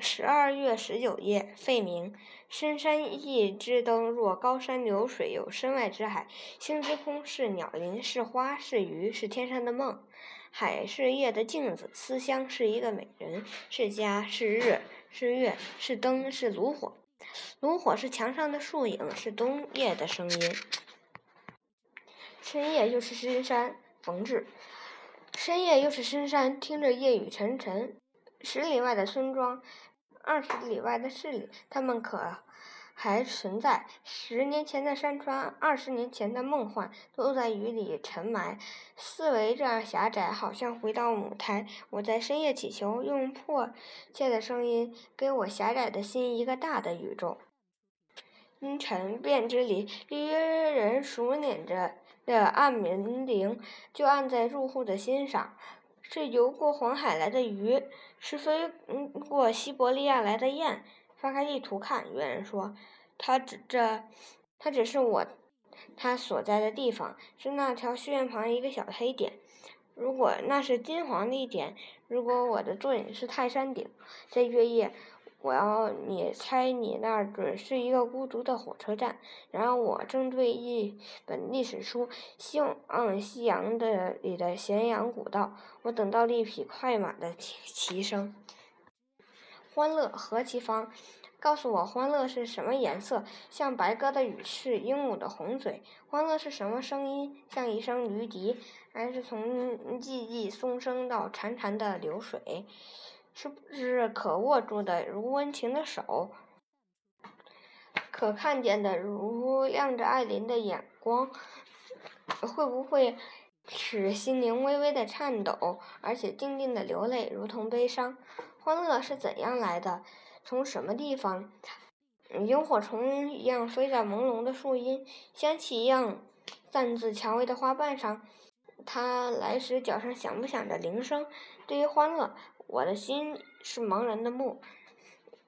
十二月十九夜，费明。深山一枝灯，若高山流水，有身外之海。星之空，是鸟林，是花，是鱼，是天上的梦。海是夜的镜子，思乡是一个美人，是家，是日，是月，是灯，是炉火。炉火是墙上的树影，是冬夜的声音。深夜又是深山，冯至。深夜又是深山，听着夜雨沉沉。十里外的村庄，二十里外的市里，他们可还存在？十年前的山川，二十年前的梦幻，都在雨里沉埋。思维这样狭窄，好像回到母胎。我在深夜祈求，用迫切的声音，给我狭窄的心一个大的宇宙。阴沉变之里，一人熟捻着的按门铃，就按在住户的心上。是游过黄海来的鱼，是飞过西伯利亚来的雁。翻开地图看，有人说，它指着，它只是我，它所在的地方是那条序言旁一个小黑点。如果那是金黄的一点，如果我的座影是泰山顶，在月夜。我要你猜，你那儿准是一个孤独的火车站。然后我正对一本历史书，希望夕阳的里的咸阳古道。我等到了一匹快马的骑声。欢乐何其芳！告诉我，欢乐是什么颜色？像白鸽的羽翅，鹦鹉的红嘴。欢乐是什么声音？像一声驴笛，还是从寂寂松声到潺潺的流水？是不是可握住的如温情的手，可看见的如亮着爱琳的眼光？会不会使心灵微微的颤抖，而且静静的流泪，如同悲伤？欢乐是怎样来的？从什么地方？萤火虫一样飞在朦胧的树荫，香气一样散自蔷薇的花瓣上。它来时脚上响不响着铃声？对于欢乐。我的心是茫然的木，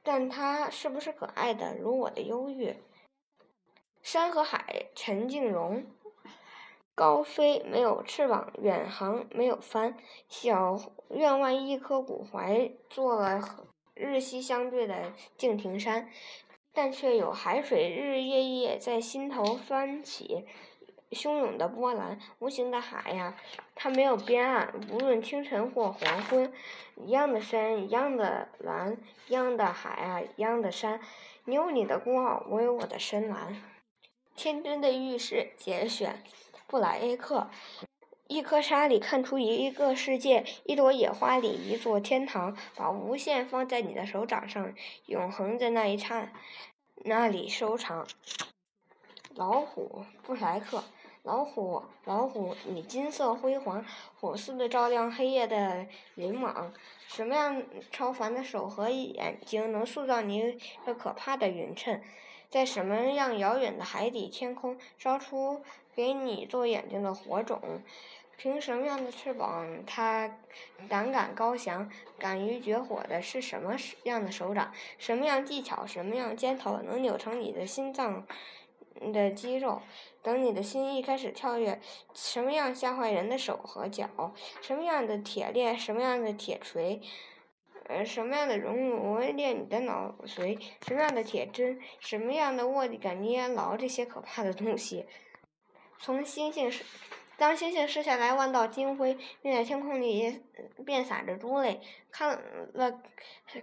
但它是不是可爱的，如我的忧郁？山和海，陈静荣。高飞没有翅膀，远航没有帆。小院外一棵古槐，做了日夕相对的敬亭山，但却有海水日日夜夜在心头翻起。汹涌的波澜，无形的海呀，它没有边岸。无论清晨或黄昏，一样的山，一样的蓝，一样的海啊，一样的山。你有你的孤傲，我有我的深蓝。天真的浴室节选，布莱克。一颗沙里看出一个世界，一朵野花里一座天堂。把无限放在你的手掌上，永恒在那一刹那里收藏。老虎，布莱克。老虎，老虎，你金色辉煌，火似的照亮黑夜的林莽。什么样超凡的手和眼睛，能塑造你这可怕的匀称？在什么样遥远的海底天空，烧出给你做眼睛的火种？凭什么样的翅膀，它胆敢高翔？敢于绝火的是什么样的手掌？什么样技巧？什么样尖头，能扭成你的心脏？的肌肉，等你的心一开始跳跃，什么样吓坏人的手和脚？什么样的铁链？什么样的铁锤？呃，什么样的熔炉炼你的脑髓？什么样的铁针？什么样的握力感捏牢这些可怕的东西？从星星射，当星星射下来万道金辉，并在天空里遍洒着珠泪，看了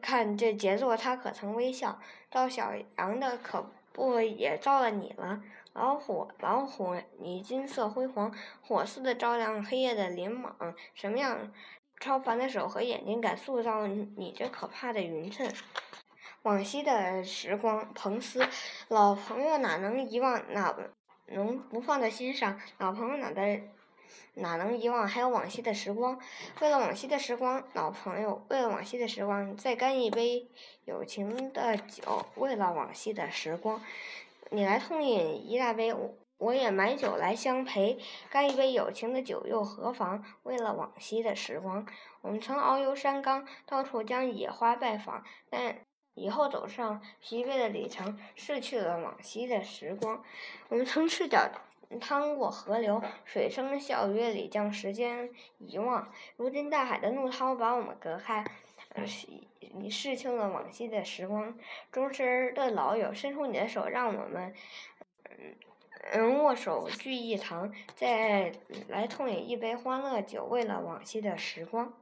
看这杰作，他可曾微笑？到小羊的可。不也照了你了，老虎，老虎，你金色辉煌，火似的照亮黑夜的林莽，什么样超凡的手和眼睛，敢塑造你这可怕的匀称？往昔的时光，彭斯，老朋友哪能遗忘，哪能不放在心上？老朋友哪能？哪能遗忘？还有往昔的时光，为了往昔的时光，老朋友，为了往昔的时光，再干一杯友情的酒。为了往昔的时光，你来痛饮一大杯，我我也买酒来相陪。干一杯友情的酒又何妨？为了往昔的时光，我们曾遨游山岗，到处将野花拜访。但以后走上疲惫的旅程，逝去了往昔的时光。我们曾赤脚。趟过河流，水声笑语里将时间遗忘。如今大海的怒涛把我们隔开，你逝去了往昔的时光，忠实的老友，伸出你的手，让我们，嗯，握手聚一堂，再来痛饮一杯欢乐酒，为了往昔的时光。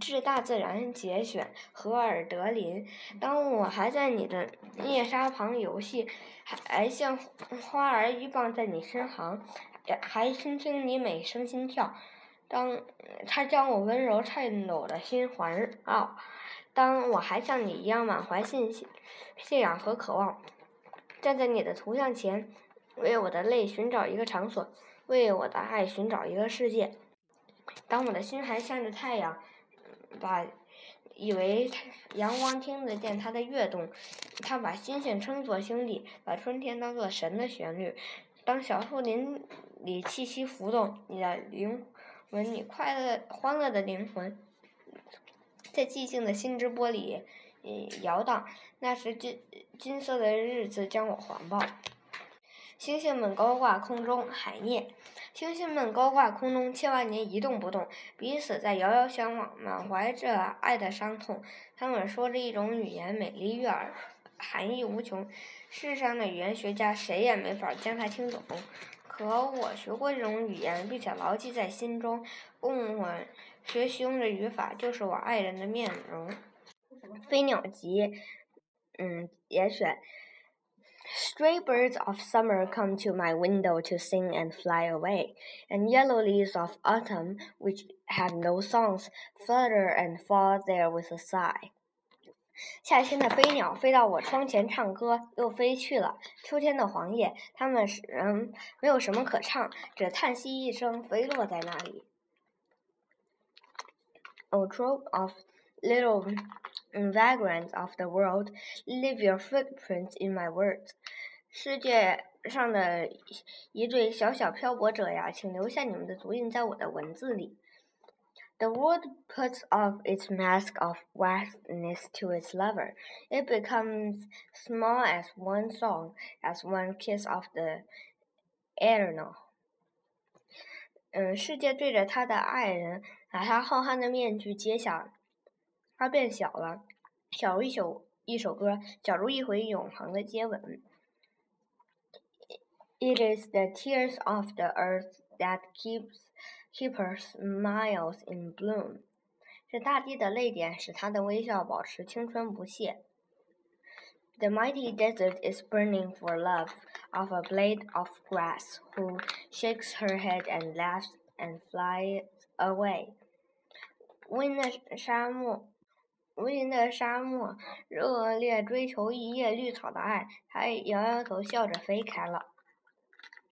致大自然节选，荷尔德林。当我还在你的夜沙旁游戏，还像花儿依傍在你身旁，还倾听你每声心跳。当他将我温柔颤抖的心环绕，当我还像你一样满怀信心、信仰和渴望，站在你的图像前，为我的泪寻找一个场所，为我的爱寻找一个世界。当我的心还向着太阳，把以为阳光听得见它的跃动，他把星星称作兄弟，把春天当作神的旋律。当小树林里气息浮动，你的灵。魂你快乐、欢乐的灵魂，在寂静的心之波里，摇荡。那时金金色的日子将我环抱。星星们高挂空中，海涅。星星们高挂空中，千万年一动不动，彼此在遥遥相望，满怀着爱的伤痛。他们说着一种语言，美丽悦耳，含义无穷。世上的语言学家，谁也没法将它听懂。可我学过这种语言，并且牢记在心中。供我学习用的语法，就是我爱人的面容。飞鸟集，嗯，也选。Stray birds of summer come to my window to sing and fly away, and yellow leaves of autumn, which have no songs, flutter and fall there with a sigh. 夏天的飞鸟飞到我窗前唱歌，又飞去了。秋天的黄叶，它们使人没有什么可唱，只叹息一声，飞落在那里。O trove of little 嗯 vagrants of the world, leave your footprints in my words。世界上的一对小小漂泊者呀，请留下你们的足印在我的文字里。The world puts off its mask of vastness to its lover. It becomes small as one song, as one kiss of the eternal. 嗯，世界对着他的爱人把他浩瀚的面具揭下，他变小了，小如一首一首歌，小如一回永恒的接吻。It is the tears of the earth that keeps keepers smiles in bloom，是大地的泪点使它的微笑保持青春不懈。The mighty desert is burning for love of a blade of grass who shakes her head and laughs and flies away。无垠的沙漠， 无垠的沙漠，热烈追求一叶绿草的爱，它摇摇头，笑着飞开了。